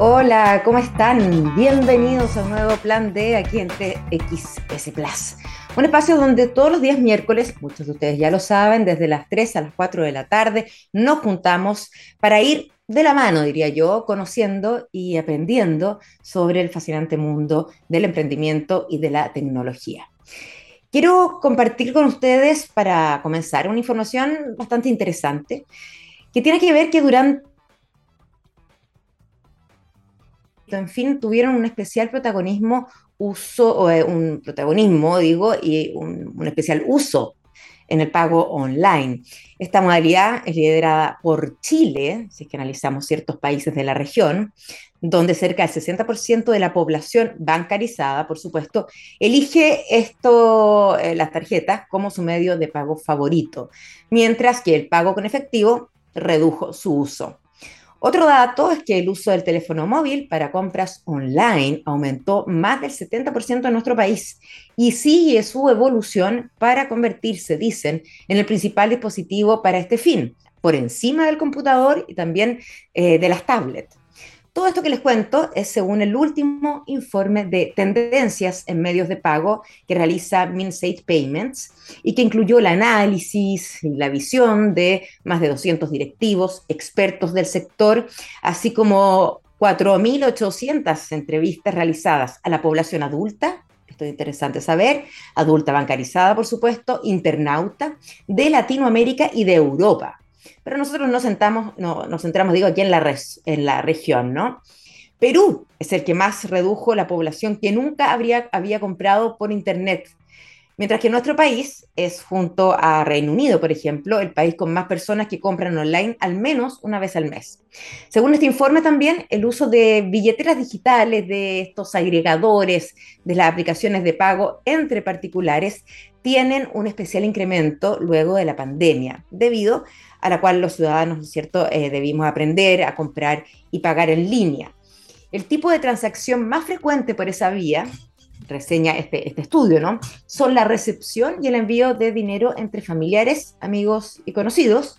Hola, ¿cómo están? Bienvenidos a un nuevo plan de aquí en TXS Plus. Un espacio donde todos los días miércoles, muchos de ustedes ya lo saben, desde las 3 a las 4 de la tarde, nos juntamos para ir de la mano, diría yo, conociendo y aprendiendo sobre el fascinante mundo del emprendimiento y de la tecnología. Quiero compartir con ustedes, para comenzar, una información bastante interesante que tiene que ver que durante en fin, tuvieron un especial protagonismo, uso, eh, un protagonismo, digo, y un, especial uso en el pago online. Esta modalidad es liderada por Chile, si es que analizamos ciertos países de la región, donde cerca del 60% de la población bancarizada, por supuesto, elige esto, eh, las tarjetas como su medio de pago favorito, mientras que el pago con efectivo redujo su uso. Otro dato es que el uso del teléfono móvil para compras online aumentó más del 70% en nuestro país y sigue su evolución para convertirse, dicen, en el principal dispositivo para este fin, por encima del computador y también eh, de las tablets. Todo esto que les cuento es según el último informe de tendencias en medios de pago que realiza Minstate Payments y que incluyó el análisis y la visión de más de 200 directivos, expertos del sector, así como 4.800 entrevistas realizadas a la población adulta, esto es interesante saber, adulta bancarizada, por supuesto, internauta de Latinoamérica y de Europa. Pero nosotros nos, sentamos, no, nos centramos, digo, aquí en la, en la región, ¿no? Perú es el que más redujo la población que nunca habría, había comprado por Internet. Mientras que nuestro país es, junto a Reino Unido, por ejemplo, el país con más personas que compran online al menos una vez al mes. Según este informe también, el uso de billeteras digitales, de estos agregadores, de las aplicaciones de pago entre particulares, tienen un especial incremento luego de la pandemia, debido a la cual los ciudadanos, ¿no es cierto?, eh, debimos aprender a comprar y pagar en línea. El tipo de transacción más frecuente por esa vía, reseña este, este estudio, ¿no? Son la recepción y el envío de dinero entre familiares, amigos y conocidos,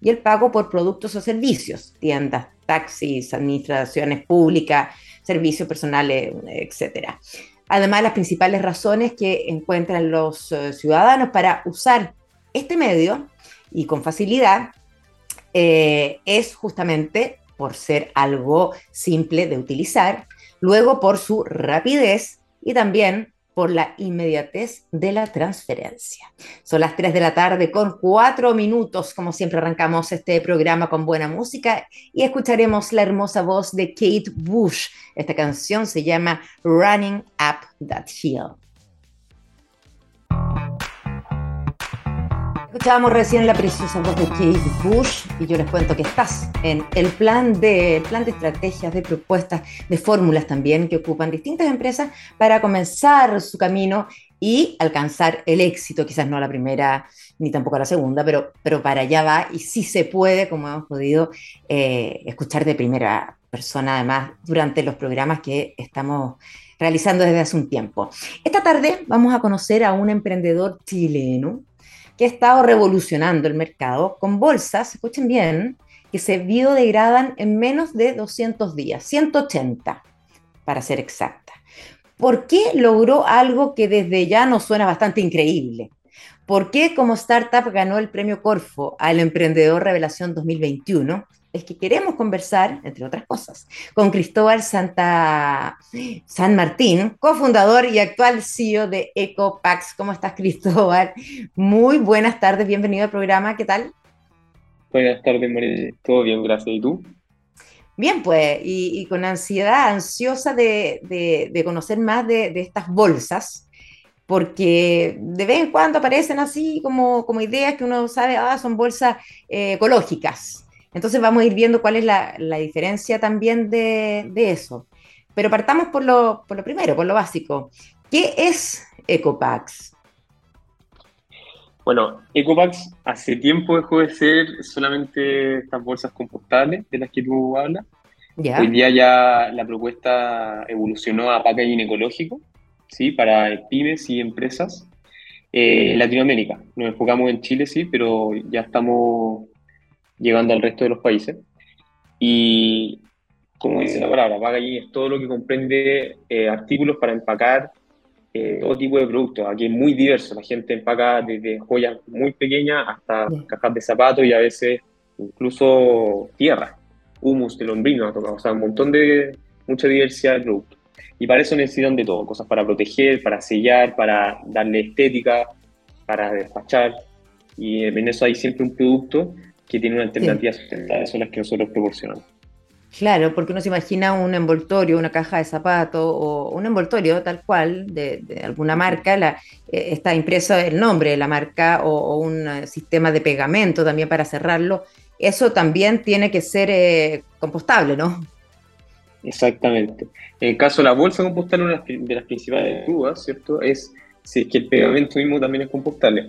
y el pago por productos o servicios, tiendas, taxis, administraciones públicas, servicios personales, etc. Además, las principales razones que encuentran los eh, ciudadanos para usar este medio y con facilidad, eh, es justamente por ser algo simple de utilizar, luego por su rapidez y también por la inmediatez de la transferencia. Son las 3 de la tarde con 4 minutos, como siempre arrancamos este programa con buena música y escucharemos la hermosa voz de Kate Bush. Esta canción se llama Running Up That Hill. Escuchábamos recién la preciosa voz de Kate Bush y yo les cuento que estás en el plan de, plan de estrategias, de propuestas, de fórmulas también que ocupan distintas empresas para comenzar su camino y alcanzar el éxito, quizás no la primera ni tampoco la segunda, pero, pero para allá va y sí se puede, como hemos podido eh, escuchar de primera persona, además, durante los programas que estamos realizando desde hace un tiempo. Esta tarde vamos a conocer a un emprendedor chileno que ha estado revolucionando el mercado con bolsas, escuchen bien, que se biodegradan en menos de 200 días, 180 para ser exacta. ¿Por qué logró algo que desde ya nos suena bastante increíble? ¿Por qué como startup ganó el premio Corfo al Emprendedor Revelación 2021? Es que queremos conversar, entre otras cosas, con Cristóbal Santa, San Martín, cofundador y actual CEO de EcoPax. ¿Cómo estás, Cristóbal? Muy buenas tardes, bienvenido al programa, ¿qué tal? Buenas tardes, María. Todo bien, gracias. ¿Y tú? Bien, pues, y, con ansiedad, ansiosa de, conocer más de, estas bolsas, porque de vez en cuando aparecen así como, como ideas que uno sabe, ah, son bolsas eh, ecológicas. Entonces vamos a ir viendo cuál es la, diferencia también de, eso. Pero partamos por lo, por lo primero, por lo básico. ¿Qué es Ecopax? Bueno, Ecopax hace tiempo dejó de ser solamente estas bolsas compostables de las que tú hablas. Hoy día ya la propuesta evolucionó a packaging ecológico, ¿sí? Para pymes y empresas. Eh, en Latinoamérica. Nos enfocamos en Chile, sí, pero ya estamos llegando al resto de los países. Y como dice la palabra, packaging es todo lo que comprende eh, artículos para empacar eh, todo tipo de productos. Aquí es muy diverso, la gente empaca desde joyas muy pequeñas hasta cajas de zapatos y a veces incluso tierra, humus de lombrino, o sea, un montón de, mucha diversidad de productos. Y para eso necesitan de todo, cosas para proteger, para sellar, para darle estética, para despachar. Y en eso hay siempre un producto que tiene una alternativa sustentable, son las que nosotros proporcionamos. Claro, porque uno se imagina un envoltorio, una caja de zapatos o un envoltorio tal cual de, alguna marca, la, eh, está impreso el nombre de la marca o, un eh, sistema de pegamento también para cerrarlo. Eso también tiene que ser eh, compostable, ¿no? Exactamente. En el caso de la bolsa compostable, una de las principales dudas, ¿cierto? Es si es que el pegamento mismo también es compostable.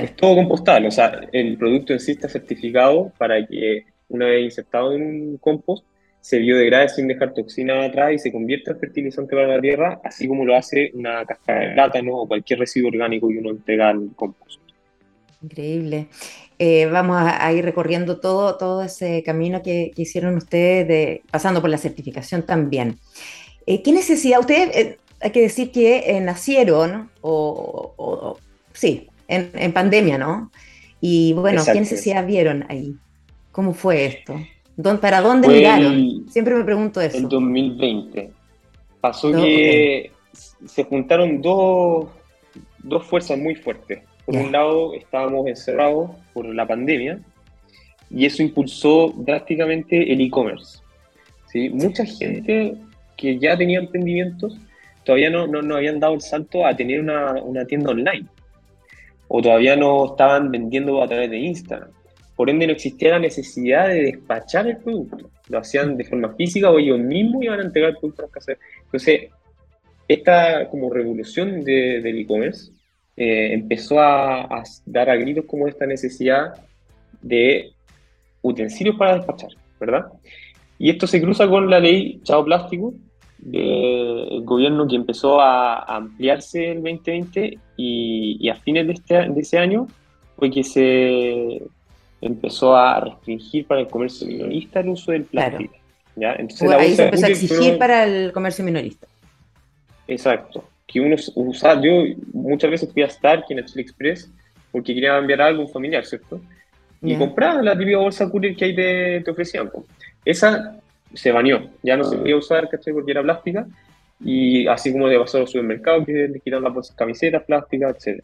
Es todo compostable, o sea, el producto en sí está certificado para que una vez insertado en un compost, se biodegrade sin dejar toxina atrás y se convierte en fertilizante para la tierra, así como lo hace una casca de plátano o cualquier residuo orgánico que uno entrega al compost. Increíble. Eh, vamos a, ir recorriendo todo, todo ese camino que, hicieron ustedes, de, pasando por la certificación también. Eh, ¿Qué necesidad? Ustedes, eh, hay que decir que nacieron, o, sí, en, en, pandemia, ¿no? Y bueno, ¿qué necesidad vieron ahí? ¿Cómo fue esto? ¿Para dónde miraron? Siempre me pregunto eso. En 2020. Pasó que se juntaron dos, dos fuerzas muy fuertes. Por un lado, estábamos encerrados por la pandemia y eso impulsó drásticamente el e-commerce. ¿sí? Mucha gente que ya tenía emprendimientos todavía no, no, no, habían dado el salto a tener una, una tienda online o todavía no estaban vendiendo a través de Instagram. Por ende, no existía la necesidad de despachar el producto. Lo hacían de forma física o ellos mismos iban a entregar el producto a las casas. Entonces, esta como revolución del e-commerce eh, empezó a, dar a gritos como esta necesidad de utensilios para despachar, ¿verdad? Y esto se cruza con la ley Chao Plástico del gobierno que empezó a, ampliarse en 2020 y, y a fines de, este, de ese año fue que se empezó a restringir para el comercio minorista el uso del plástico. ¿ya? Entonces, la ahí se empezó a exigir para el comercio minorista. Exacto. Que uno usa, yo muchas veces fui a Stark en el Express porque quería enviar algo a un familiar, ¿cierto? Y compraba la típica bolsa courier que ahí te, te ofrecían. Esa se baneó, ya no se podía usar, ¿cachai? Porque era plástica. Y así como le pasó a los supermercados que le quitaron las bolsas, camisetas plásticas, etc.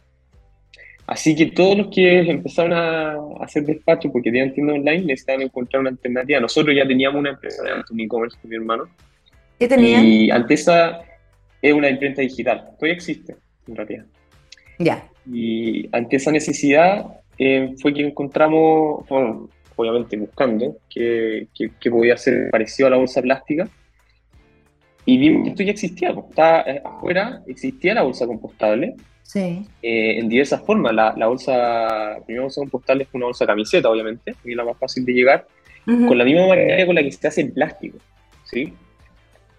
Así que todos los que empezaron a hacer despacho porque tenían tienda online necesitaban encontrar una alternativa. Nosotros ya teníamos una empresa de un e-commerce con mi hermano. ¿Qué tenían? Y antes esa es una imprenta digital. Todavía existe, en realidad. Ya. Y ante esa necesidad eh, fue que encontramos, bueno, obviamente buscando, que, que, podía ser parecido a la bolsa plástica. Y vimos que esto ya existía. Pues, estaba eh, afuera, existía la bolsa compostable Sí. Eh, en diversas formas. La, la bolsa, primera bolsa compostable es una bolsa camiseta, obviamente, y la más fácil de llegar, con la misma materia con la que se hace el plástico. ¿sí?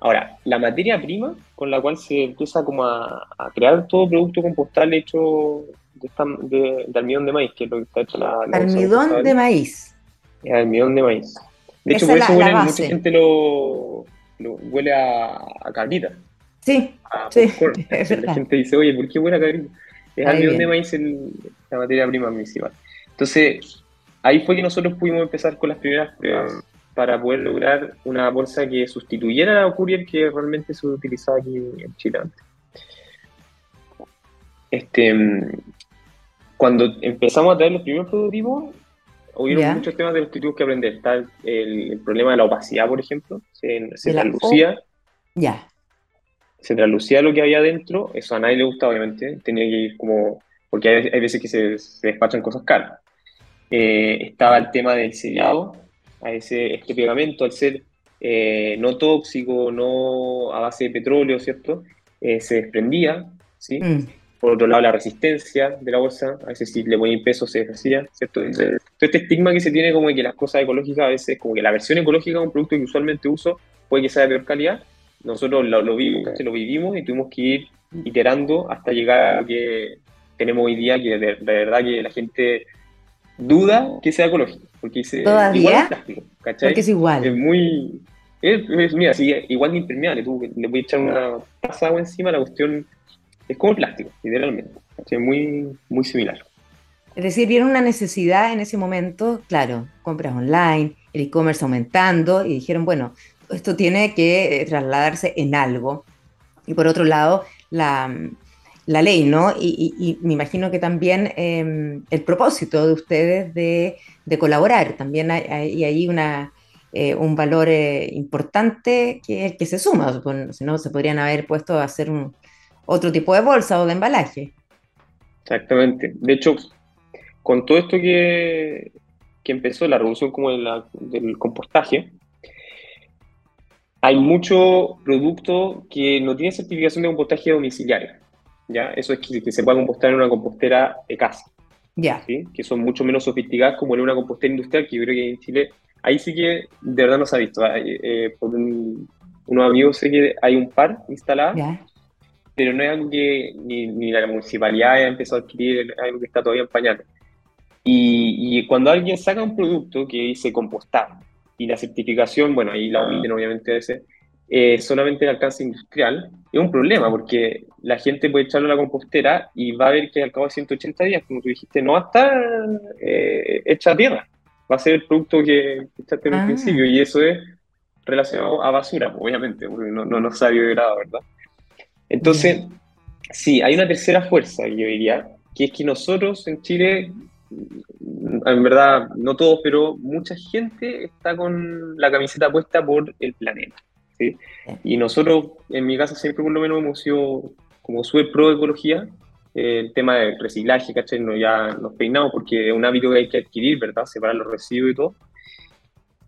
Ahora, la materia prima con la cual se empieza como a, crear todo producto compostable hecho de, almidón de maíz, que es lo que está hecho la, la Almidón de maíz. Almidón de maíz. De hecho, por eso mucha gente lo, huele a, a carnita. Sí, sí La gente dice, oye, ¿por qué buena cabrita? Es almidón de maíz la materia prima principal. Entonces, ahí fue que nosotros pudimos empezar con las primeras pruebas para poder lograr una bolsa que sustituyera a la Courier que realmente se utilizaba aquí en Chile antes. Este, cuando empezamos a traer los primeros prototipos, hubieron muchos temas de los que tuvimos que aprender. Está el, problema de la opacidad, por ejemplo, se, se translucía. Ya se traslucía lo que había dentro, eso a nadie le gusta, obviamente, tenía que ir como, porque hay, veces que se, despachan cosas caras. Eh, estaba el tema del sellado, a ese, este pegamento, al ser eh, no tóxico, no a base de petróleo, ¿cierto? Eh, se desprendía, ¿sí? Mm. Por otro lado, la resistencia de la bolsa, a veces si le ponía peso se deshacía, ¿cierto? Entonces, todo este estigma que se tiene como que las cosas ecológicas a veces, como que la versión ecológica de un producto que usualmente uso puede que sea de peor calidad, nosotros lo, vivimos, lo vivimos y tuvimos que ir iterando hasta llegar a lo que tenemos hoy día, que de, verdad que la gente duda que sea ecológico. Porque ¿Todavía? Porque es igual. Es muy... Es, mira, sí, igual de impermeable, tú le voy a echar una taza de encima, la cuestión es como el plástico, literalmente. Es muy, muy similar. Es decir, vieron una necesidad en ese momento, claro, compras online, el e-commerce aumentando, y dijeron, bueno, esto tiene que trasladarse en algo. Y por otro lado, la, la ley, ¿no? Y, me imagino que también em, el propósito de ustedes de, de colaborar, también hay, hay ahí una, eh, un valor eh, importante que, que se suma, si no se podrían haber puesto a hacer un, otro tipo de bolsa o de embalaje. Exactamente. De hecho, con todo esto que, que empezó, la revolución como del compostaje, hay mucho producto que no tiene certificación de compostaje domiciliario. ¿ya? Eso es que, se pueda compostar en una compostera de casa. Ya. Que son mucho menos sofisticadas como en una compostera industrial, que yo creo que en Chile ahí sí que de verdad no se ha visto. Eh, por unos amigos sé que hay un par instalado, pero no es algo que ni, la municipalidad haya empezado a adquirir, es algo que está todavía en pañales. Y, cuando alguien saca un producto que dice compostar y la certificación, bueno, ahí la omiten obviamente a veces, eh, solamente el alcance industrial, es un problema porque la gente puede echarlo a la compostera y va a ver que al cabo de 180 días, como tú dijiste, no va a estar eh, hecha a tierra va a ser el producto que echaste en ah. principio y eso es relacionado a basura, obviamente, porque no, no, no se ha grado, ¿verdad? Entonces, sí, hay una tercera fuerza, yo diría, que es que nosotros en Chile, en verdad, no todos, pero mucha gente está con la camiseta puesta por el planeta. ¿sí? Y nosotros, en mi casa, siempre por lo menos hemos sido como súper pro ecología, el tema del reciclaje, ¿cachai? No, ya nos peinamos porque es un hábito que hay que adquirir, ¿verdad? Separar los residuos y todo.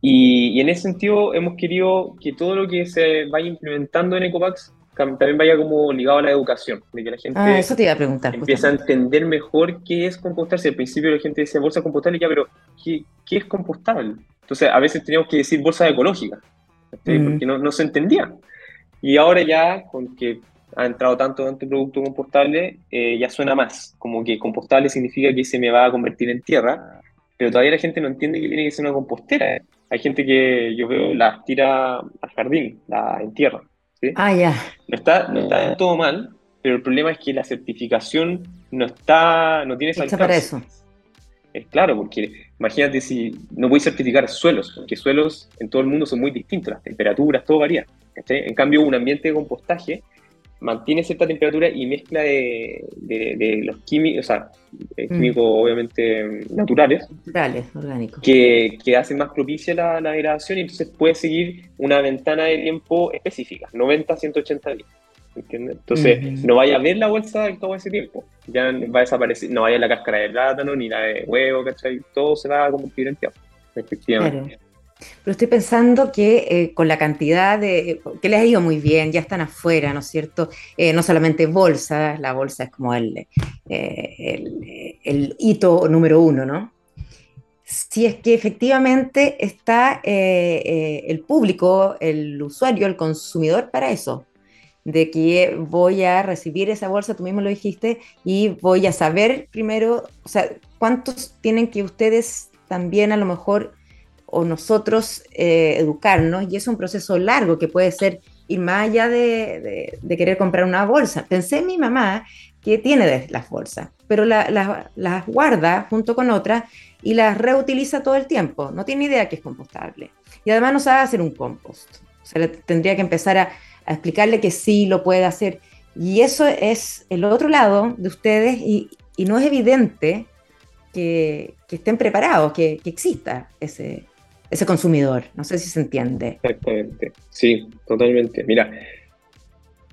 Y, en ese sentido hemos querido que todo lo que se vaya implementando en Ecopax también vaya como ligado a la educación, de que la gente ah, eso te iba a preguntar, empieza a entender mejor qué es compostarse. Al principio la gente decía bolsa compostable, ya, pero ¿qué, qué es compostable? Entonces a veces teníamos que decir bolsa ecológica, porque no, no se entendía. Y ahora ya, con que ha entrado tanto en tu producto compostable, eh, ya suena más. Como que compostable significa que se me va a convertir en tierra, pero todavía la gente no entiende que tiene que ser una compostera. Hay gente que yo veo las tira al jardín, la entierra. ¿Sí? Ah, ya. No está, no está todo mal, pero el problema es que la certificación no está, no tiene esa para eso. Es claro, porque imagínate si no voy a certificar suelos, porque suelos en todo el mundo son muy distintos, las temperaturas, todo varía. En cambio, un ambiente de compostaje mantiene cierta temperatura y mezcla de, los químicos, o sea, eh, mm. químicos obviamente naturales. Naturales, orgánicos. Que, que hacen más propicia la, la, degradación y entonces puede seguir una ventana de tiempo específica, 90 180 días. ¿Entiendes? Entonces, no vaya a ver la bolsa cabo de ese tiempo. Ya va a desaparecer, no vaya la cáscara de plátano ni la de huevo, ¿cachai? Todo se va a convertir en tiempo, efectivamente. Pero estoy pensando que eh, con la cantidad de, que les ha ido muy bien, ya están afuera, ¿no es cierto? Eh, no solamente bolsa, la bolsa es como el, eh, el, hito número uno, ¿no? Si es que efectivamente está el público, el usuario, el consumidor para eso, de que voy a recibir esa bolsa, tú mismo lo dijiste, y voy a saber primero, o sea, cuántos tienen que ustedes también a lo mejor o nosotros eh, educarnos, y es un proceso largo que puede ser ir más allá de, querer comprar una bolsa. Pensé en mi mamá que tiene las bolsas, pero las guarda junto con otras y las reutiliza todo el tiempo. No tiene idea que es compostable. Y además no sabe hacer un compost. O sea, tendría que empezar a, explicarle que sí lo puede hacer. Y eso es el otro lado de ustedes y, no es evidente que, estén preparados, que, que exista ese, ese consumidor. No sé si se entiende. Exactamente, sí, totalmente. Mira,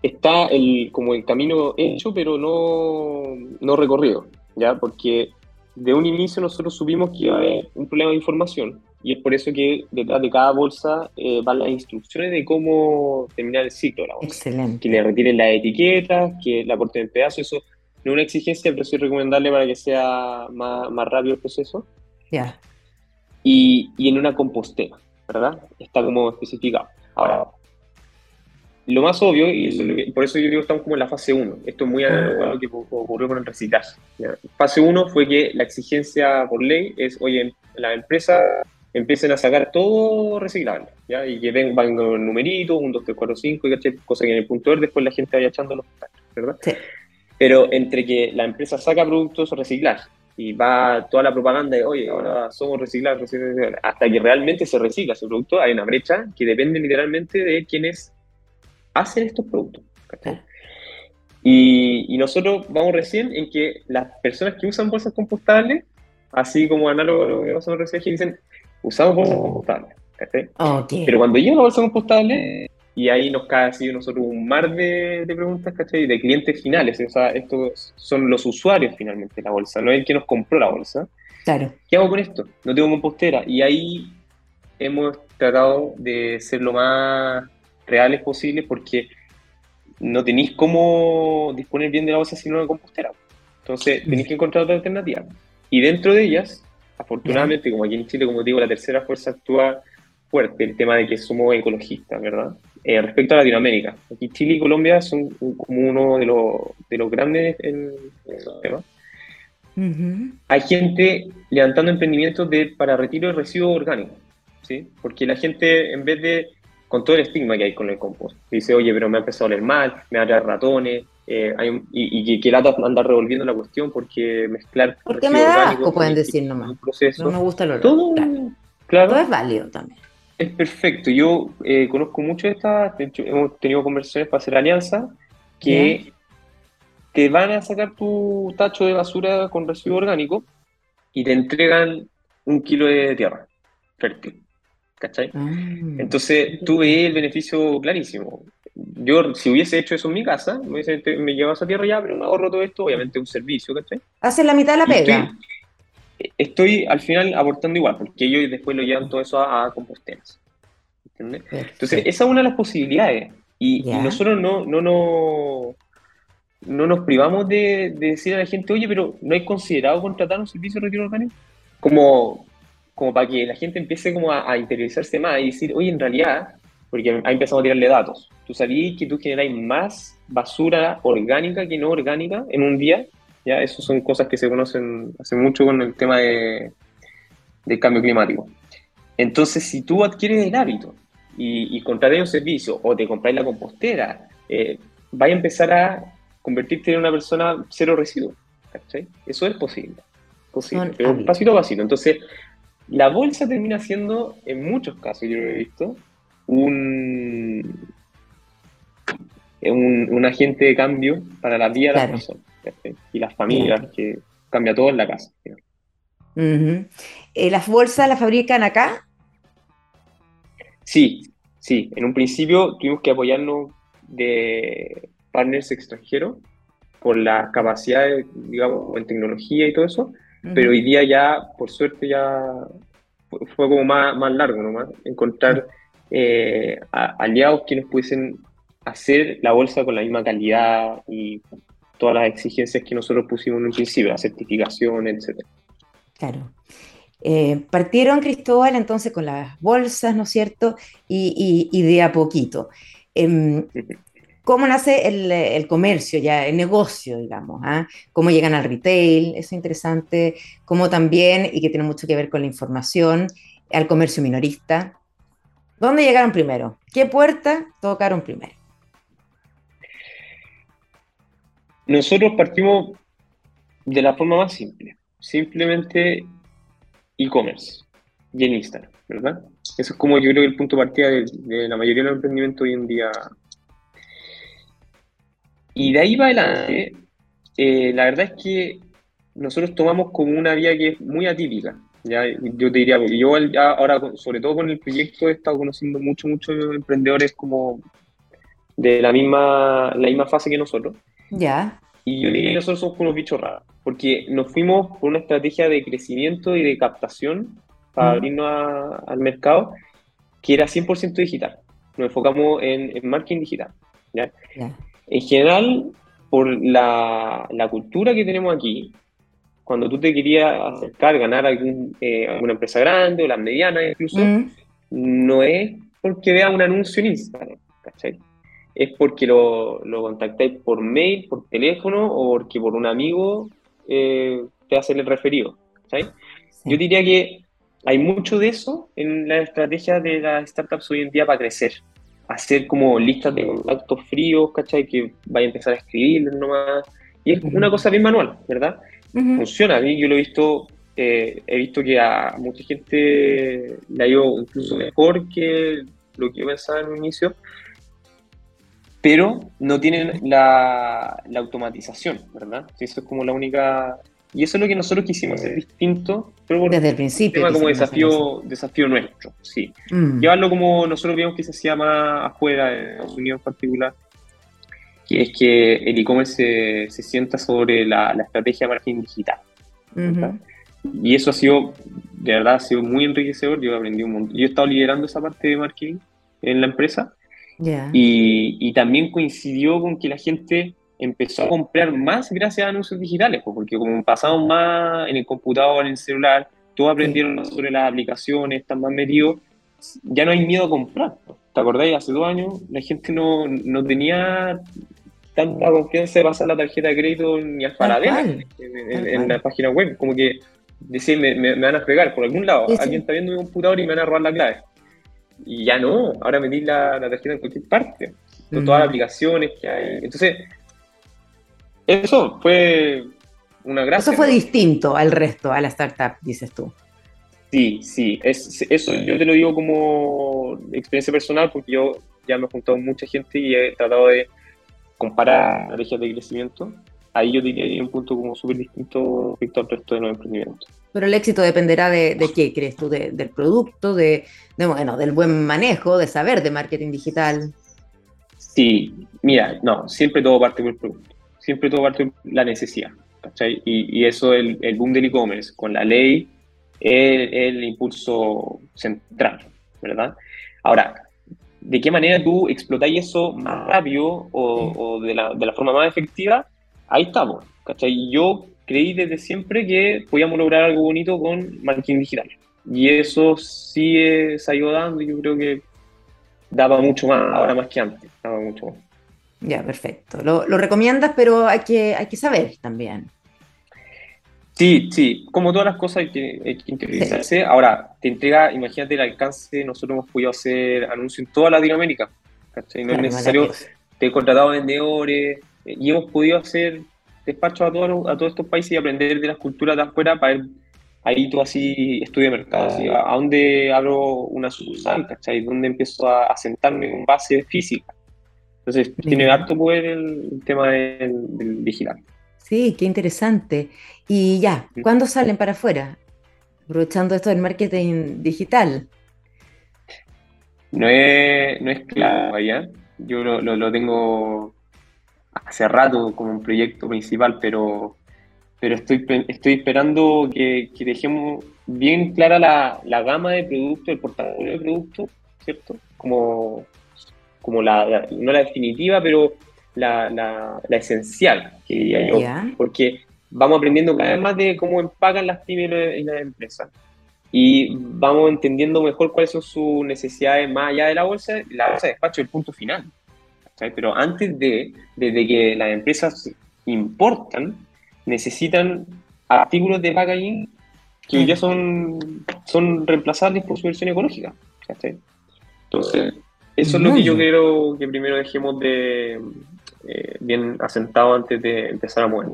está el, como el camino hecho, pero no, no recorrido, ¿ya? Porque de un inicio nosotros supimos que iba a haber un problema de información y es por eso que detrás de cada bolsa eh, van las instrucciones de cómo terminar el ciclo de la bolsa. Excelente. Que le retiren las etiquetas, que la aporten en pedazo, eso no es una exigencia, pero sí recomendable para que sea más, más rápido el proceso. Ya y, en una compostera, ¿verdad? Está como especificado. Ahora, lo más obvio, y por eso yo digo estamos como en la fase 1, esto es muy análogo a lo que ocurrió con el reciclaje. Fase 1 fue que la exigencia por ley es, oye, las empresas empiecen a sacar todo reciclable, ¿ya? Y que van con numeritos, 1, 2, 3, 4, 5, ¿cachai? Cosa que en el punto R después la gente vaya echando los ¿verdad? Sí. Pero entre que la empresa saca productos reciclados y va toda la propaganda de, oye, ahora somos reciclados, hasta que realmente se recicla ese producto, hay una brecha que depende literalmente de quienes hacen estos productos. Y, y, nosotros vamos recién en que las personas que usan bolsas compostables, así como análogo a lo que pasamos recién, dicen, usamos bolsas compostables. Pero cuando llega la bolsa compostable, y ahí nos cae así nosotros un mar de, preguntas, ¿cachai? De clientes finales, o sea, estos son los usuarios finalmente de la bolsa, no es el que nos compró la bolsa. Claro. ¿Qué hago con esto? No tengo compostera. Y ahí hemos tratado de ser lo más reales posible porque no tenéis cómo disponer bien de la bolsa si no una compostera. Entonces, tenéis que encontrar otra alternativa. Y dentro de ellas, afortunadamente, como aquí en Chile, como digo, la tercera fuerza actúa fuerte, el tema de que somos ecologistas, ¿verdad? Eh, respecto a Latinoamérica. Aquí Chile y Colombia son como uno de los, de los grandes en, el tema. Hay gente levantando emprendimientos de, para retiro de residuos orgánicos, ¿sí? Porque la gente, en vez de, con todo el estigma que hay con el compost, dice, oye, pero me ha empezado a oler mal, me va a traer ratones, eh, y, y, que lata andar revolviendo la cuestión porque mezclar. Porque me da asco, pueden decir nomás. no me gusta el olor. Todo, claro. todo es válido también. Es perfecto. Yo eh, conozco mucho de estas, de hecho, hemos tenido conversaciones para hacer alianza, que te van a sacar tu tacho de basura con residuo orgánico y te entregan un kilo de tierra fértil. ¿Cachai? Ah. Entonces tú ves el beneficio clarísimo. Yo, si hubiese hecho eso en mi casa, me, hubiese, me llevas a tierra ya, pero me ahorro todo esto, obviamente un servicio, ¿cachai? Haces la mitad de la pega estoy al final aportando igual, porque ellos después lo llevan todo eso a, composteras. Entonces, esa es una de las posibilidades. Y, nosotros no, no, no, no nos privamos de, decir a la gente, oye, pero ¿no hay considerado contratar un servicio de retiro orgánico? Como, como para que la gente empiece como a, interiorizarse más y decir, oye, en realidad, porque ha empezado a tirarle datos, tú sabías que tú generáis más basura orgánica que no orgánica en un día ¿ya? Esas son cosas que se conocen hace mucho con el tema de, del cambio climático. Entonces, si tú adquieres el hábito y, y un servicio o te compráis la compostera, eh, a empezar a convertirte en una persona cero residuo. Eso es posible. posible pero pasito a pasito. Entonces, la bolsa termina siendo, en muchos casos, yo lo he visto, un, un, agente de cambio para la vida de las personas y las familias, que cambia todo en la casa. Eh, ¿Las bolsas las fabrican acá? Sí, sí. En un principio tuvimos que apoyarnos de partners extranjeros por las capacidades, digamos, en tecnología y todo eso, pero hoy día ya, por suerte, ya fue, como más, más largo nomás, encontrar eh, aliados que nos pudiesen hacer la bolsa con la misma calidad y todas las exigencias que nosotros pusimos en un principio, la certificación, etc. Claro. Eh, partieron, Cristóbal, entonces con las bolsas, ¿no es cierto? Y, de a poquito. Em, ¿Cómo nace el, comercio, ya el negocio, digamos? ¿ah? ¿Cómo llegan al retail? Eso es interesante. ¿Cómo también, y que tiene mucho que ver con la información, al comercio minorista? ¿Dónde llegaron primero? ¿Qué puerta tocaron primero? Nosotros partimos de la forma más simple, simplemente e-commerce y en Instagram, ¿verdad? Eso es como yo creo que el punto de partida de, la mayoría de los emprendimientos hoy en día. Y de ahí va adelante, eh, la verdad es que nosotros tomamos como una vía que es muy atípica. Ya, yo te diría, yo ahora, sobre todo con el proyecto, he estado conociendo mucho, muchos emprendedores como de la misma, la misma fase que nosotros. Ya. Y yo diría que nosotros somos unos bichos raros, porque nos fuimos por una estrategia de crecimiento y de captación para abrirnos al mercado que era 100% digital. Nos enfocamos en, marketing digital. ¿ya? En general, por la, la, cultura que tenemos aquí, cuando tú te querías acercar, ganar algún, eh, alguna empresa grande o las medianas incluso, no es porque vea un anuncio en Instagram, ¿cachai? Es porque lo, lo contactáis por mail, por teléfono o porque por un amigo eh, te hacen el referido. Yo diría que hay mucho de eso en la estrategia de las startups hoy en día para crecer. Hacer como listas de contactos fríos, ¿cachai? Que vaya a empezar a escribir nomás. Y es una cosa bien manual, ¿verdad? Funciona. A mí yo lo he visto, eh, he visto que a mucha gente le ha ido incluso mejor que lo que yo pensaba en un inicio, pero no tienen la, la automatización, ¿verdad? Eso es como la única y eso es lo que nosotros quisimos hacer distinto, pero desde el principio. Tema como desafío, desafío nuestro, sí. Mm. Llevarlo como nosotros vimos que se hacía más afuera, en Estados Unidos en particular, que es que el e-commerce se, sienta sobre la, estrategia de marketing digital. Y eso ha sido, de verdad, ha sido muy enriquecedor. Yo aprendí un montón. Yo he estado liderando esa parte de marketing en la empresa. Y, y también coincidió con que la gente empezó a comprar más gracias a anuncios digitales, porque como pasamos más en el computador, en el celular, todos aprendieron sobre las aplicaciones, están más metidos, ya no hay miedo a comprar. ¿Te acordáis? Hace dos años la gente no, no tenía tanta confianza de pasar la tarjeta de crédito ni a Faradela en, la página web, como que decir, me, me, van a fregar por algún lado, alguien está viendo mi computador y me van a robar la clave. Y ya no, ahora metí la, la tarjeta en cualquier parte, con todas las mm. aplicaciones que hay. Entonces, eso fue una gracia. Eso fue distinto al resto, a la startup, dices tú. Sí, sí, es, eso yo te lo digo como experiencia personal porque yo ya me he juntado con mucha gente y he tratado de comparar estrategias de crecimiento. Ahí yo diría que hay un punto como súper distinto respecto al resto de los emprendimientos. Pero el éxito dependerá de, qué crees tú, del producto, de, bueno, del buen manejo, de saber de marketing digital. Sí, mira, no, siempre todo parte por el producto siempre todo parte de la necesidad. ¿cachai? Y, eso, el, el boom del e-commerce con la ley, es el impulso central, ¿verdad? Ahora, ¿de qué manera tú explotáis eso más rápido o, de, la, de, la, forma más efectiva? Ahí estamos, ¿cachai? Yo creí desde siempre que podíamos lograr algo bonito con marketing digital. Y eso sí se ha ido dando y yo creo que daba mucho más, ahora más que antes, daba mucho más. Ya, perfecto. Lo, recomiendas, pero hay que, hay que saber también. Sí, sí, como todas las cosas hay que, interiorizarse. Ahora, te entrega, imagínate el alcance, nosotros hemos podido hacer anuncios en toda Latinoamérica. No es necesario, te he contratado vendedores eh, y hemos podido hacer despachos a todos, a todos estos países y aprender de las culturas de afuera para ahí tú así estudio mercado, a, dónde abro una sucursal, ¿cachai? ¿Dónde empiezo a, a sentarme con base física? Entonces, tiene harto poder el, tema del, vigilante. Sí, qué interesante. Y ya, ¿cuándo salen para afuera? Aprovechando esto del marketing digital. No es, no es claro allá. Yo lo, tengo hace rato como un proyecto principal, pero, pero estoy, estoy esperando que, dejemos bien clara la, la, gama de productos, el portafolio de productos, ¿cierto? Como como la, no la definitiva, pero la, la, esencial, que diría yo. Porque vamos aprendiendo cada vez más de cómo empacan las pymes y las empresas. Y vamos entendiendo mejor cuáles son sus necesidades más allá de la bolsa, la bolsa de despacho, el punto final. Pero antes de, desde que las empresas importan, necesitan artículos de packaging que hoy ya son, son reemplazables por su versión ecológica. Entonces, eso es lo que yo quiero que primero dejemos de eh, bien asentado antes de empezar a mover.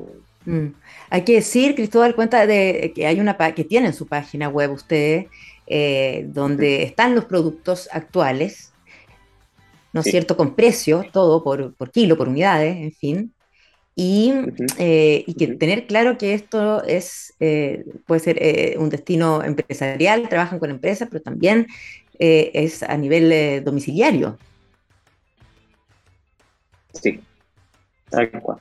Mm. Hay que decir, Cristóbal, cuenta de que hay una que tienen su página web ustedes, eh, donde están los productos actuales, ¿no es cierto? Con precio, todo por, por, kilo, por unidades, en fin. Y, eh, y que tener claro que esto es, puede ser un destino empresarial, trabajan con empresas, pero también eh, es a nivel eh, domiciliario. Sí, tal cual.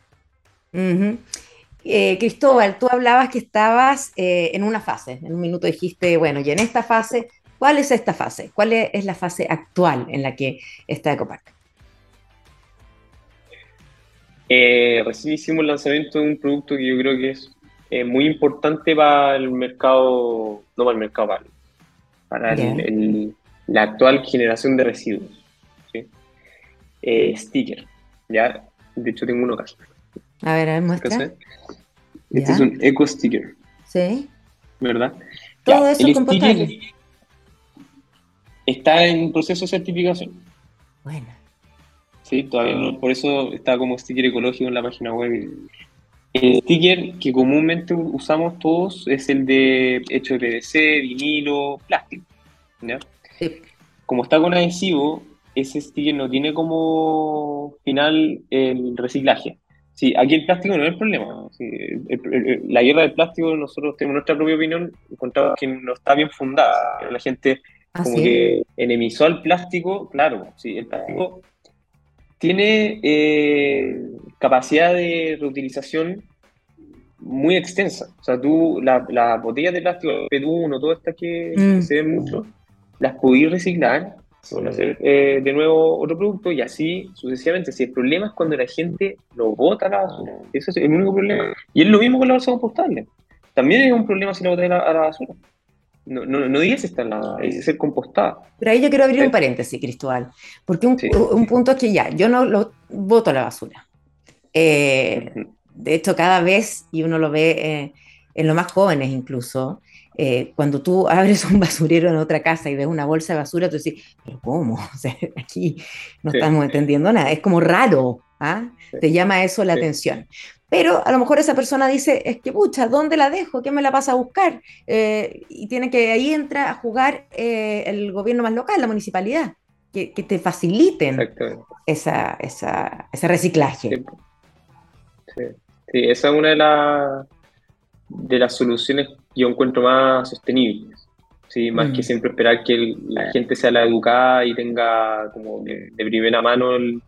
Eh, Cristóbal, tú hablabas que estabas en una fase, en un minuto dijiste, bueno, y en esta fase, ¿cuál es esta fase? ¿Cuál es la fase actual en la que está Ecopark? Recién hicimos el lanzamiento de un producto que yo creo que es muy importante para el mercado, no para el mercado, para, el, la actual generación de residuos. Eh, sticker, ¿ya? De hecho, tengo uno acá. A ver, a ver, muestra. Este es un eco sticker. Sí. ¿Verdad? Todo eso es compostable. Está en proceso de certificación. Bueno. Sí, todavía no, por eso está como sticker ecológico en la página web. El sticker que comúnmente usamos todos es el de hecho de PVC, vinilo, plástico. Como está con adhesivo, ese sticker no tiene como final el reciclaje. Sí, aquí el plástico no es el problema. la guerra del plástico, nosotros tenemos nuestra propia opinión, encontramos que no está bien fundada. La gente ¿Ah, como que enemizó al plástico, claro, sí, el plástico tiene eh, capacidad de reutilización muy extensa. O sea, tú, las la botellas de plástico, P1, todas estas que mm. se ven mucho, las podéis reciclar hacer eh, de nuevo otro producto y así sucesivamente. Si el problema es cuando la gente lo bota a la basura, ese es el único problema. Y es lo mismo con la bolsa compostable. También es un problema si la botas a la basura. No, no, no digas estar la, es ser compostada. Pero ahí yo quiero abrir un paréntesis, Cristóbal, porque un, un, punto es que ya, yo no lo boto a la basura. Eh, de hecho, cada vez, y uno lo ve eh, en los más jóvenes incluso, eh, cuando tú abres un basurero en otra casa y ves una bolsa de basura, tú dices, pero ¿cómo? O sea, aquí no estamos entendiendo nada, es como raro, ¿ah? Te llama eso la atención. Pero a lo mejor esa persona dice, es que, pucha, ¿dónde la dejo? ¿Qué me la pasa a buscar? Eh, y tiene que, ahí entra a jugar eh, el gobierno más local, la municipalidad, que, te faciliten esa, esa, ese reciclaje. Sí. sí. esa es una de, las de las soluciones yo encuentro más sostenibles. ¿sí? Más que mm. siempre esperar que la gente sea la educada y tenga como de, primera mano el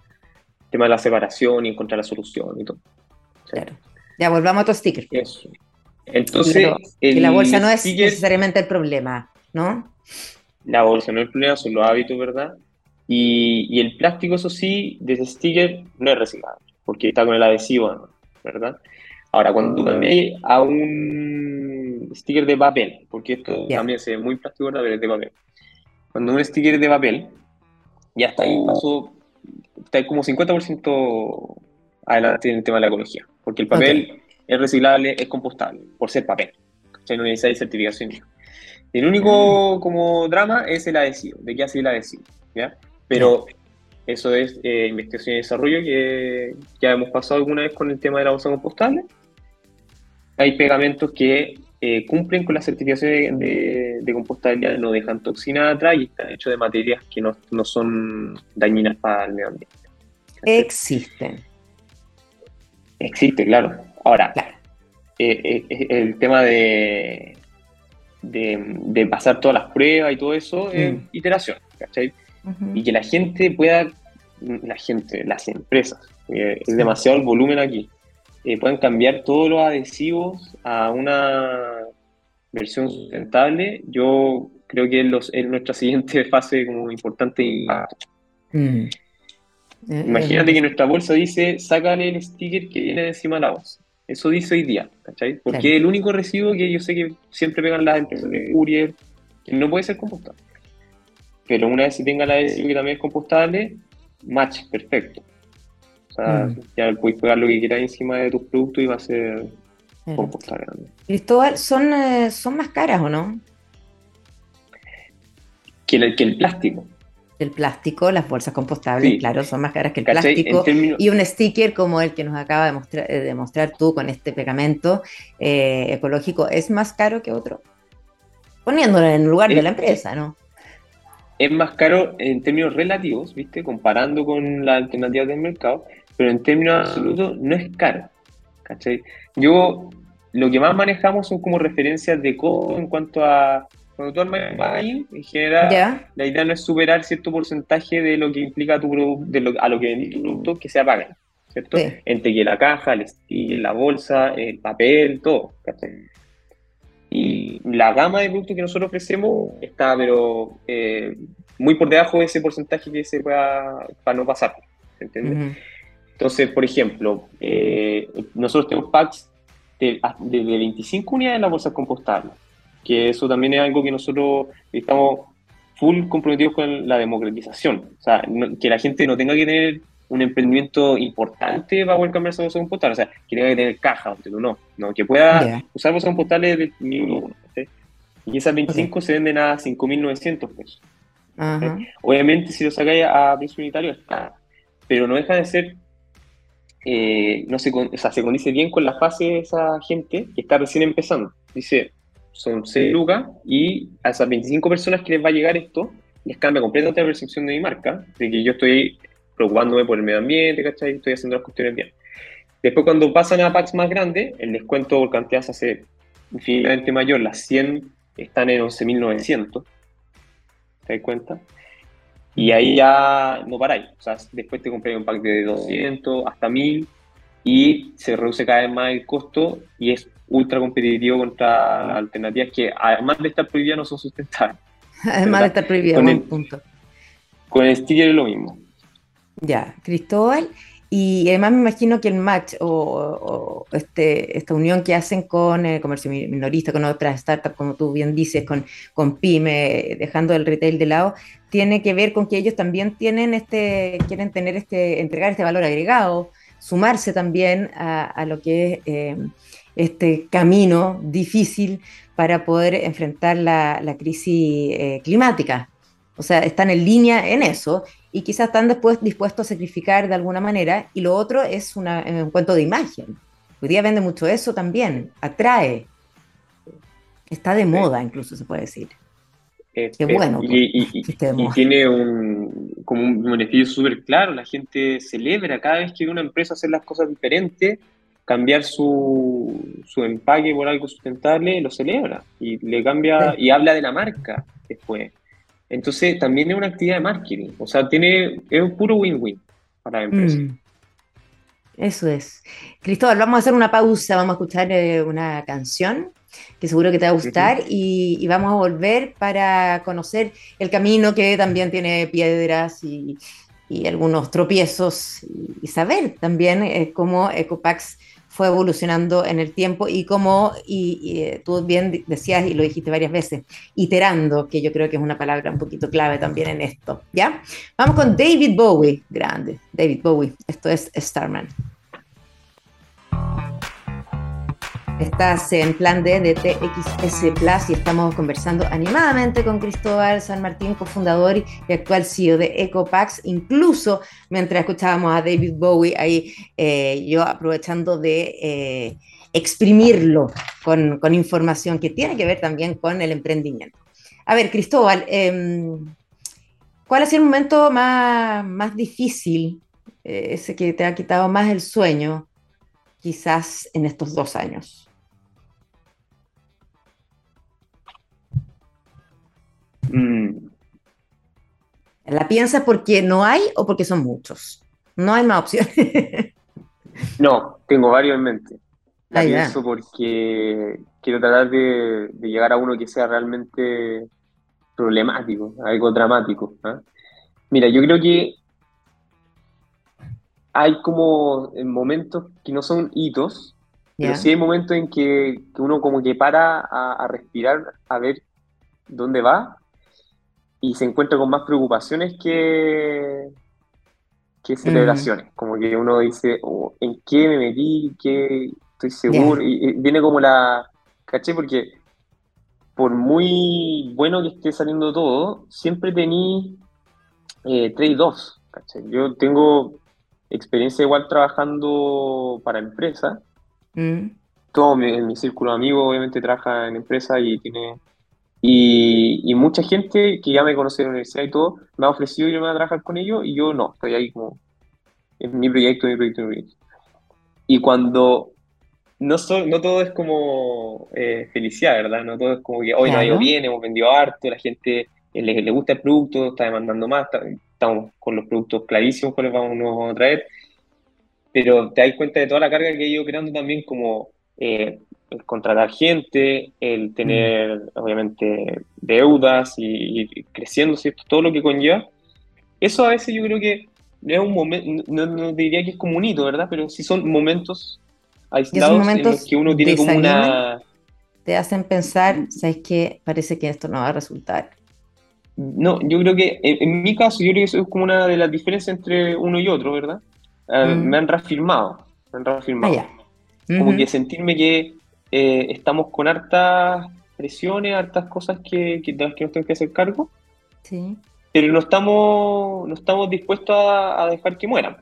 tema de la separación y encontrar la solución y todo. Claro. Ya volvamos a tu sticker. Eso. Entonces, la bolsa no es necesariamente el problema, ¿no? La bolsa no es el problema, son los hábitos, ¿verdad? Y, y el plástico, eso sí, de ese sticker no es reciclable, porque está con el adhesivo, ¿verdad? Ahora, cuando tú cambias a un sticker de papel, porque esto también se ve muy plástico, pero es de papel. Cuando un sticker de papel, ya está ahí, pasó, está ahí como 50% adelante en el tema de la ecología, porque el papel es reciclable, es compostable, por ser papel. O no necesita certificación. El único como drama es el adhesivo, de qué hace el adhesivo, ¿ya? Pero eso es eh, investigación y desarrollo que ya hemos pasado alguna vez con el tema de la bolsa compostable hay pegamentos que eh, cumplen con la certificación de, de, compostabilidad, no dejan toxina atrás y están hechos de materias que no, son dañinas para el medio ambiente. Existen. Existe, claro. Ahora, eh, eh, el tema de, de, pasar todas las pruebas y todo eso es mm. iteración, ¿cachai? Y que la gente pueda, la gente, las empresas, es demasiado el volumen aquí, eh, puedan cambiar todos los adhesivos a una versión sustentable, yo creo que es, nuestra siguiente fase como importante. Y, mm. Eh, Imagínate que nuestra bolsa dice, sácale el sticker que viene encima de la bolsa. Eso dice hoy día, ¿cachai? Porque es el único residuo que yo sé que siempre pegan las empresas de courier, que no puede ser compostable. Pero una vez si tenga el adhesivo que también es compostable, match, perfecto. Mm. ya puedes pegar lo que quieras encima de tus productos y va a ser compostable. Cristóbal, ¿son, eh, ¿son más caras o no? Que el, que el plástico. El plástico, las bolsas compostables, claro, son más caras que el plástico. Y un sticker como el que nos acaba de mostrar, tú con este pegamento eh, ecológico, ¿es más caro que otro? Poniéndolo en el lugar de la empresa, ¿no? Es más caro en términos relativos, ¿viste? Comparando con las alternativas del mercado, pero en términos absolutos no es caro. ¿cachai? Yo, lo que más manejamos son como referencias de costo en cuanto a. Cuando tú armas en general, la idea no es superar cierto porcentaje de lo que implica tu producto, a lo que vendí tu producto, que se apague, ¿cierto? Entre que la caja, el la bolsa, el papel, todo, ¿cachai? Y la gama de productos que nosotros ofrecemos está, pero eh, muy por debajo de ese porcentaje que se pueda, para no pasar, ¿se entiende? Entonces, por ejemplo, eh, nosotros tenemos packs de, de, 25 unidades en la bolsa compostable, que eso también es algo que nosotros estamos full comprometidos con la democratización. O sea, que la gente no tenga que tener un emprendimiento importante para poder cambiar esa bolsa compostable. O sea, que tenga que tener caja, no, no, que pueda usar bolsas compostables de Y esas 25 se venden a 5.900 pesos. Obviamente, si lo sacáis a precio unitario, está. Pero no deja de ser. Eh, no se, o sea, se condice bien con la fase de esa gente que está recién empezando. Dice, son 6 lucas y a esas 25 personas que les va a llegar esto, les cambia completamente la percepción de mi marca, de que yo estoy preocupándome por el medio ambiente, ¿cachai? Estoy haciendo las cuestiones bien. Después, cuando pasan a packs más grandes, el descuento por cantidad se hace infinitamente mayor. Las 100 están en 11.900. ¿Te das cuenta? Y ahí ya no paráis. O sea, después te compré un pack de 200 hasta 1000 y se reduce cada vez más el costo y es ultra competitivo contra alternativas que, además de estar prohibidas, no son sustentables. Además de estar prohibidas, con el, punto. Con el sticker es lo mismo. Ya, Cristóbal. Y además me imagino que el match o, este, esta unión que hacen con el comercio minorista, con otras startups, como tú bien dices, con, con PyME, dejando el retail de lado, tiene que ver con que ellos también tienen este, quieren tener este, entregar este valor agregado, sumarse también a, lo que es eh, este camino difícil para poder enfrentar la, crisis eh, climática. O sea, están en línea en eso y quizás están después dispuestos a sacrificar de alguna manera. Y lo otro es una, un cuento de imagen. Hoy día vende mucho eso también, atrae. Está de moda, incluso se puede decir. Qué bueno. Y, tiene un, como un beneficio súper claro. La gente celebra cada vez que una empresa hace las cosas diferentes, cambiar su, su empaque por algo sustentable, lo celebra y le cambia y habla de la marca después. Entonces también es una actividad de marketing, o sea, tiene, es un puro win-win para la empresa. Mm. Eso es. Cristóbal, vamos a hacer una pausa, vamos a escuchar eh, una canción que seguro que te va a gustar y, vamos a volver para conocer el camino que también tiene piedras y, algunos tropiezos y, saber también eh, cómo Ecopax fue evolucionando en el tiempo y como, y, eh, tú bien decías y lo dijiste varias veces, iterando, que yo creo que es una palabra un poquito clave también en esto, ¿ya? Vamos con David Bowie, grande, David Bowie, esto es Starman. Estás en plan D de TXS Plus y estamos conversando animadamente con Cristóbal San Martín, cofundador y actual CEO de Ecopax. Incluso mientras escuchábamos a David Bowie, ahí eh, yo aprovechando de eh, exprimirlo con, información que tiene que ver también con el emprendimiento. A ver, Cristóbal, em, ¿cuál ha sido el momento más, más difícil, eh, ese que te ha quitado más el sueño, quizás en estos dos años? Mm. ¿La piensas porque no hay o porque son muchos? No hay más opciones. no, tengo varios en mente. La pienso porque quiero tratar de, llegar a uno que sea realmente problemático, algo dramático. ¿ah? Mira, yo creo que hay como momentos que no son hitos, pero sí hay momentos en que, uno como que para a, respirar, a ver dónde va y se encuentra con más preocupaciones que, que mm. celebraciones. Como que uno dice, oh, ¿en qué me metí? ¿Qué estoy seguro? Y, viene como la. ¿Caché? Porque por muy bueno que esté saliendo todo, siempre tení eh, trade-offs. Yo tengo experiencia igual trabajando para empresas. Mm. Todo mi, mi círculo de amigos obviamente trabaja en empresas y tiene y, mucha gente que ya me conoce en la universidad y todo, me ha ofrecido irme a trabajar con ellos y yo no, estoy ahí como en mi proyecto, mi proyecto, mi proyecto. Y cuando no, no todo es como eh, felicidad, ¿verdad? No todo es como que hoy no ha ido bien, hemos vendido harto, la gente eh, le, le, gusta el producto, está demandando más, estamos con los productos clarísimos cuáles vamos, nos vamos a traer, pero te das cuenta de toda la carga que he ido creando también como eh, el contratar gente, el tener, mm. obviamente, deudas y, creciendo, ¿cierto? Todo lo que conlleva. Eso a veces yo creo que es un momento, no, diría que es como un hito, ¿verdad? Pero sí son momentos aislados en los que uno tiene como una... Te hacen pensar, ¿sabes qué? Parece que esto no va a resultar. No, yo creo que, en, mi caso, yo creo que eso es como una de las diferencias entre uno y otro, ¿verdad? Ah, mm. Me han reafirmado, me han reafirmado. Ah, como que sentirme que eh, estamos con hartas presiones, hartas cosas que, que, de las que nos tenemos que hacer cargo. Sí. Pero no estamos, no estamos dispuestos a, dejar que mueran.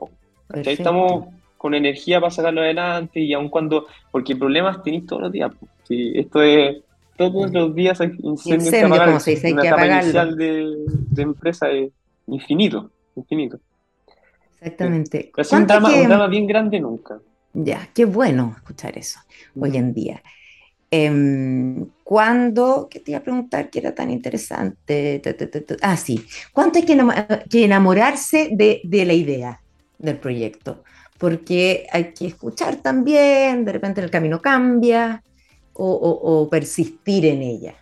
Estamos con energía para sacarlo adelante y aun cuando, porque problemas tenéis todos los días. esto es, todos los días hay incendios que apagar. Se dice, hay que inicial de, de empresa es infinito, infinito. Exactamente. Es un drama, un drama bien grande nunca. Ya, qué bueno escuchar eso hoy en día. Eh, ¿Cuándo? ¿Qué te iba a preguntar que era tan interesante? Ah, sí. ¿Cuánto hay que, enamorarse de, la idea del proyecto? Porque hay que escuchar también, de repente el camino cambia, o, persistir en ella,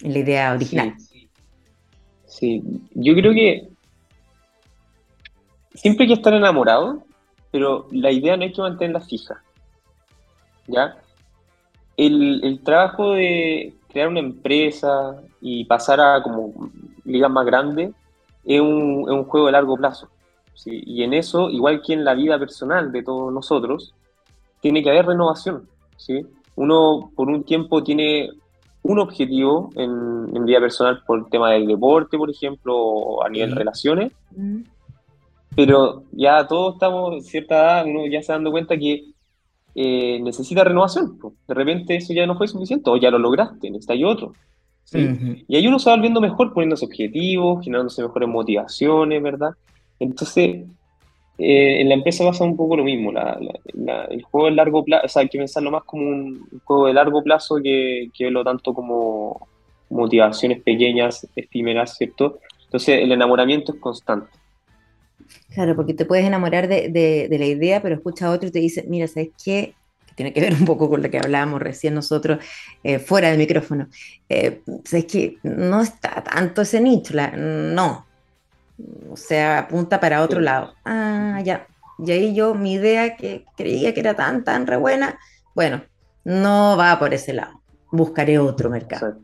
en la idea original. sí, yo creo que siempre hay que estar enamorado, pero la idea no hay que mantenerla fija. ¿Ya? El, trabajo de crear una empresa y pasar a como ligas más grandes es un, es un juego de largo plazo. ¿sí? Y en eso, igual que en la vida personal de todos nosotros, tiene que haber renovación. ¿sí? Uno por un tiempo tiene un objetivo en, en vida personal por el tema del deporte, por ejemplo, o a nivel de relaciones, pero ya todos estamos en cierta edad, uno ya se dando cuenta que eh, necesita renovación. De repente eso ya no fue suficiente, o ya lo lograste, necesita otro. Y ahí uno se va volviendo mejor poniéndose objetivos, generándose mejores motivaciones, ¿verdad? Entonces, eh, en la empresa pasa un poco lo mismo. el juego de largo plazo, o sea, hay que pensarlo más como un juego de largo plazo que, que verlo tanto como motivaciones pequeñas, efímeras, ¿cierto? Entonces, el enamoramiento es constante. Claro, porque te puedes enamorar de, la idea, pero escucha a otro y te dice, mira, ¿sabes qué? Que tiene que ver un poco con lo que hablábamos recién nosotros eh, fuera del micrófono. Eh, ¿Sabes qué? No está tanto ese nicho, no. O sea, apunta para otro lado. Ah, ya. Y ahí yo, mi idea que creía que era tan, tan re buena, bueno, no va por ese lado. Buscaré otro mercado.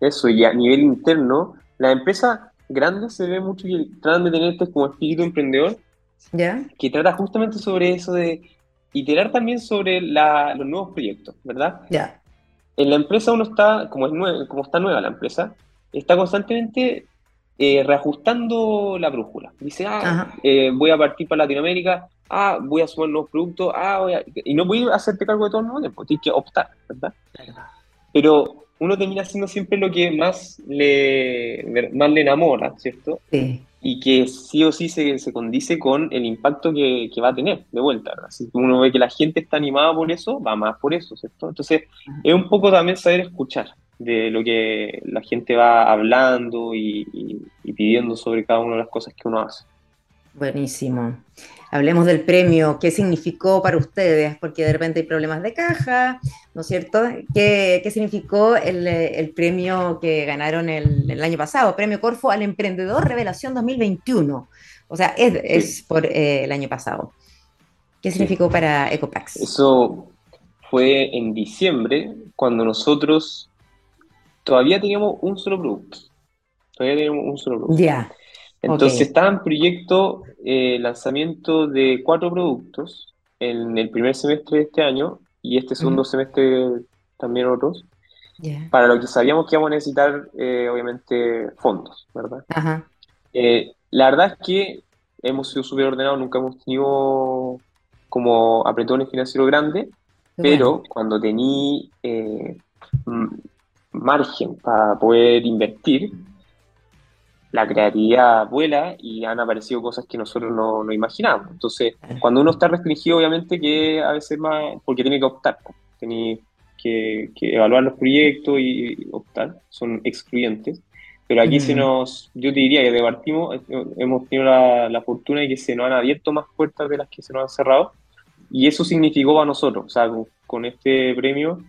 Eso, y a nivel interno, la empresa grandes se ve mucho que tratan de tener este como espíritu emprendedor, ¿Ya? que trata justamente sobre eso de iterar también sobre los nuevos proyectos, ¿verdad? Ya. En la empresa uno está, como, es como está nueva la empresa, está constantemente eh, reajustando la brújula. Dice, ah, eh, voy a partir para Latinoamérica, ah, voy a sumar nuevos productos, ah, y no voy a hacerte cargo de todo el mundo, tienes que optar, ¿verdad? Pero uno termina haciendo siempre lo que más le, más le enamora, ¿cierto? Sí. Y que sí o sí se, se condice con el impacto que, que, va a tener de vuelta. Que uno ve que la gente está animada por eso, va más por eso, ¿cierto? Entonces, es un poco también saber escuchar de lo que la gente va hablando y pidiendo sobre cada una de las cosas que uno hace. Buenísimo. Hablemos del premio, ¿qué significó para ustedes? Porque de repente hay problemas de caja, ¿no es cierto? ¿Qué, significó el, premio que ganaron el, año pasado? Premio Corfo al Emprendedor Revelación 2021. O sea, es, por eh, el año pasado. ¿Qué significó para Ecopax? Eso fue en diciembre, cuando nosotros todavía teníamos un solo producto. Todavía teníamos un solo producto. Ya. Entonces estaba en proyecto eh, lanzamiento de cuatro productos en el primer semestre de este año y este segundo semestre también otros, para lo que sabíamos que íbamos a necesitar, eh, obviamente, fondos, ¿verdad? Eh, la verdad es que hemos sido súper ordenados, nunca hemos tenido como apretones financieros grandes, pero cuando tení margen para poder invertir, la creatividad vuela y han aparecido cosas que nosotros no, no imaginábamos. Entonces, cuando uno está restringido, obviamente que a veces más, porque tiene que optar, tiene que, evaluar los proyectos y, optar, son excluyentes. Pero aquí se nos, yo te diría que departimos, hemos tenido la, fortuna de que se nos han abierto más puertas de las que se nos han cerrado, y eso significó para nosotros, o sea, con, este premio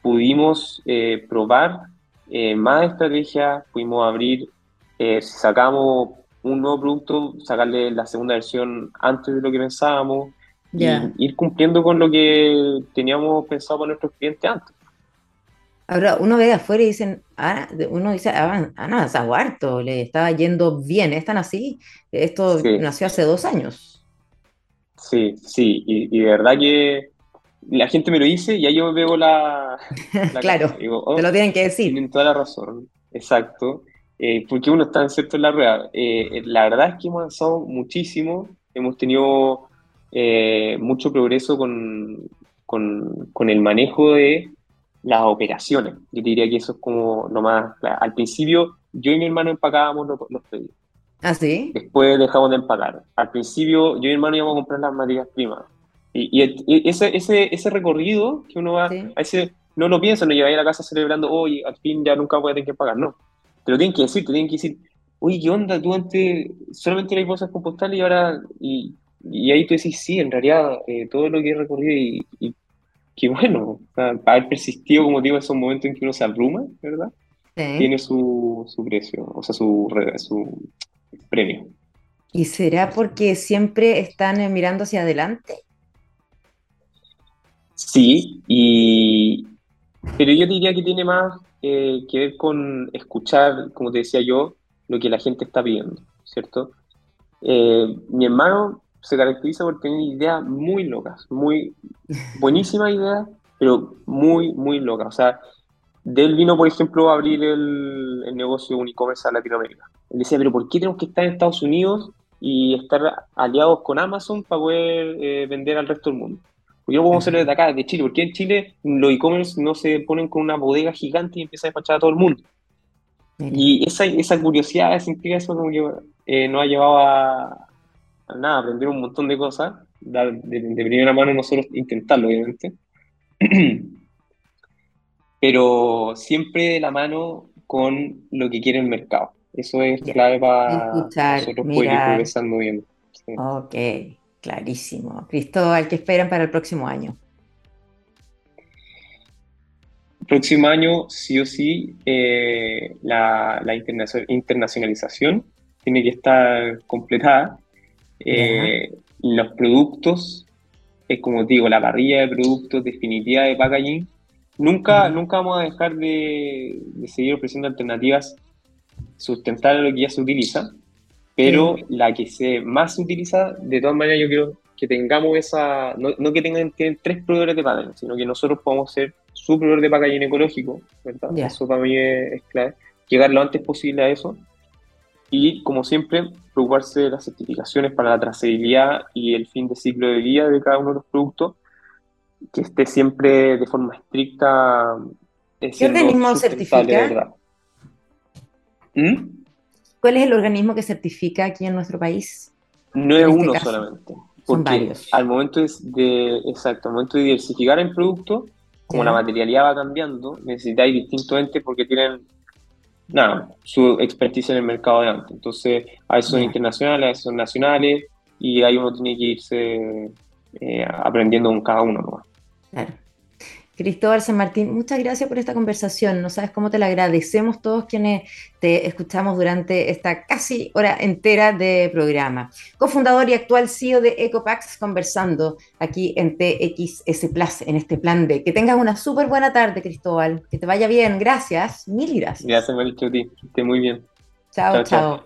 pudimos eh, probar eh, más estrategias, pudimos abrir eh, si sacamos un nuevo producto, sacarle la segunda versión antes de lo que pensábamos, y ir cumpliendo con lo que teníamos pensado para nuestros clientes antes. Ahora, uno ve de afuera y dicen, ah, uno dice, ah, ah no, harto, le estaba yendo bien, ¿están así? Esto nació hace dos años. Sí, sí, y, de verdad que la gente me lo dice y ahí yo veo la... claro, oh, te lo tienen que decir. Tienen toda la razón, exacto. Eh, porque uno está en cierto en la rueda. Eh, la verdad es que hemos avanzado muchísimo, hemos tenido eh, mucho progreso con, con, con, el manejo de las operaciones. Yo diría que eso es como lo más... Al principio yo y mi hermano empacábamos los, los pedidos. ¿Ah, sí? Después dejamos de empacar. Al principio yo y mi hermano íbamos a comprar las materias primas y, ese, ese, ese, recorrido que uno va, a ese, no lo piensa, no llega a la casa celebrando, oye, al fin ya nunca voy a tener que pagar, no. Te lo tienen que decir, te tienen que decir, oye, ¿qué onda? Tú antes solamente eras bolsas compostales y ahora, y, y, ahí tú decís, sí, en realidad, eh, todo lo que he recorrido y, y qué bueno, para haber persistido, como digo, esos momentos en que uno se abruma, ¿verdad? Tiene su, su precio, o sea, su, su premio. ¿Y será porque siempre están eh, mirando hacia adelante? Sí, y, pero yo diría que tiene más eh, que ver con escuchar, como te decía yo, lo que la gente está pidiendo, ¿cierto? Eh, mi hermano se caracteriza por tener ideas muy locas, muy buenísimas ideas, pero muy, muy locas. O sea, de él vino, por ejemplo, a abrir el, negocio de e-commerce a Latinoamérica. Él decía, pero ¿por qué tenemos que estar en Estados Unidos y estar aliados con Amazon para poder eh, vender al resto del mundo? Yo puedo hacerlo desde acá, de Chile, porque en Chile los e-commerce no se ponen con una bodega gigante y empiezan a despachar a todo el mundo. Y esa, esa curiosidad, esa intriga, eso como que eh, nos ha llevado a, nada, aprender un montón de cosas, de, de, primera mano nosotros intentarlo, obviamente. Pero siempre de la mano con lo que quiere el mercado. Eso es clave para nosotros poder ir progresando bien. Ok. Clarísimo. Cristóbal, ¿qué esperan para el próximo año? Próximo año, sí o sí, eh, la, internacionalización tiene que estar completada. Eh, los productos, es como digo, la parrilla de productos definitiva de packaging. Nunca, nunca vamos a dejar de, de seguir ofreciendo alternativas sustentables a lo que ya se utiliza, pero la que se más utiliza, de todas maneras, yo quiero que tengamos esa, no, que tengan tres proveedores de packaging, sino que nosotros podamos ser su proveedor de packaging ecológico, ¿verdad? Eso para mí es, clave. Llegar lo antes posible a eso. Y, como siempre, preocuparse de las certificaciones para la trazabilidad y el fin de ciclo de vida de cada uno de los productos, que esté siempre de forma estricta. Eh, ¿Qué organismo certifica? ¿Mm? ¿Cuál es el organismo que certifica aquí en nuestro país? No es este uno solamente. Son varios. Al momento de, exacto, al momento de diversificar el producto, como la materialidad va cambiando, necesitáis distintos entes porque tienen nada, su expertise en el mercado de antes. Entonces, a veces son internacionales, a veces son nacionales, y ahí uno tiene que irse eh, aprendiendo con cada uno. ¿no? Claro. Cristóbal San Martín, muchas gracias por esta conversación. No sabes cómo te la agradecemos todos quienes te escuchamos durante esta casi hora entera de programa. Cofundador y actual CEO de Ecopax, conversando aquí en TXS Plus, en este plan B. Que tengas una súper buena tarde, Cristóbal. Que te vaya bien. Gracias. Mil gracias. Gracias, Marichu, a ti. Que esté muy bien. chao. chao.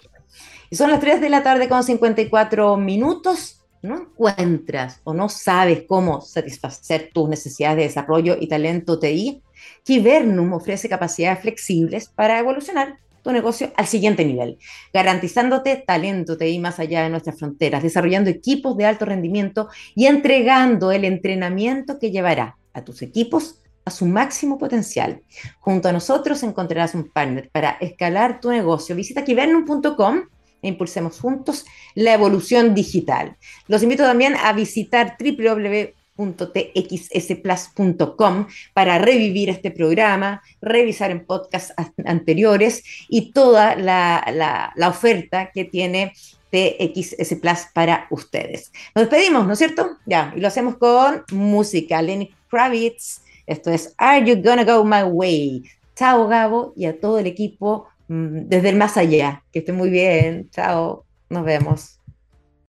Y son las 3 de la tarde con 54 minutos no encuentras o no sabes cómo satisfacer tus necesidades de desarrollo y talento TI, Kibernum ofrece capacidades flexibles para evolucionar tu negocio al siguiente nivel, garantizándote talento TI más allá de nuestras fronteras, desarrollando equipos de alto rendimiento y entregando el entrenamiento que llevará a tus equipos a su máximo potencial. Junto a nosotros encontrarás un partner para escalar tu negocio. Visita kibernum.com e impulsemos juntos la evolución digital. Los invito también a visitar www.txsplus.com para revivir este programa, revisar en podcasts anteriores y toda la, oferta que tiene TXS Plus para ustedes. Nos despedimos, ¿no es cierto? Ya, y lo hacemos con música. Lenny Kravitz, esto es Are You Gonna Go My Way? Chao Gabo y a todo el equipo desde el más allá. Que esté muy bien. Chao. Nos vemos.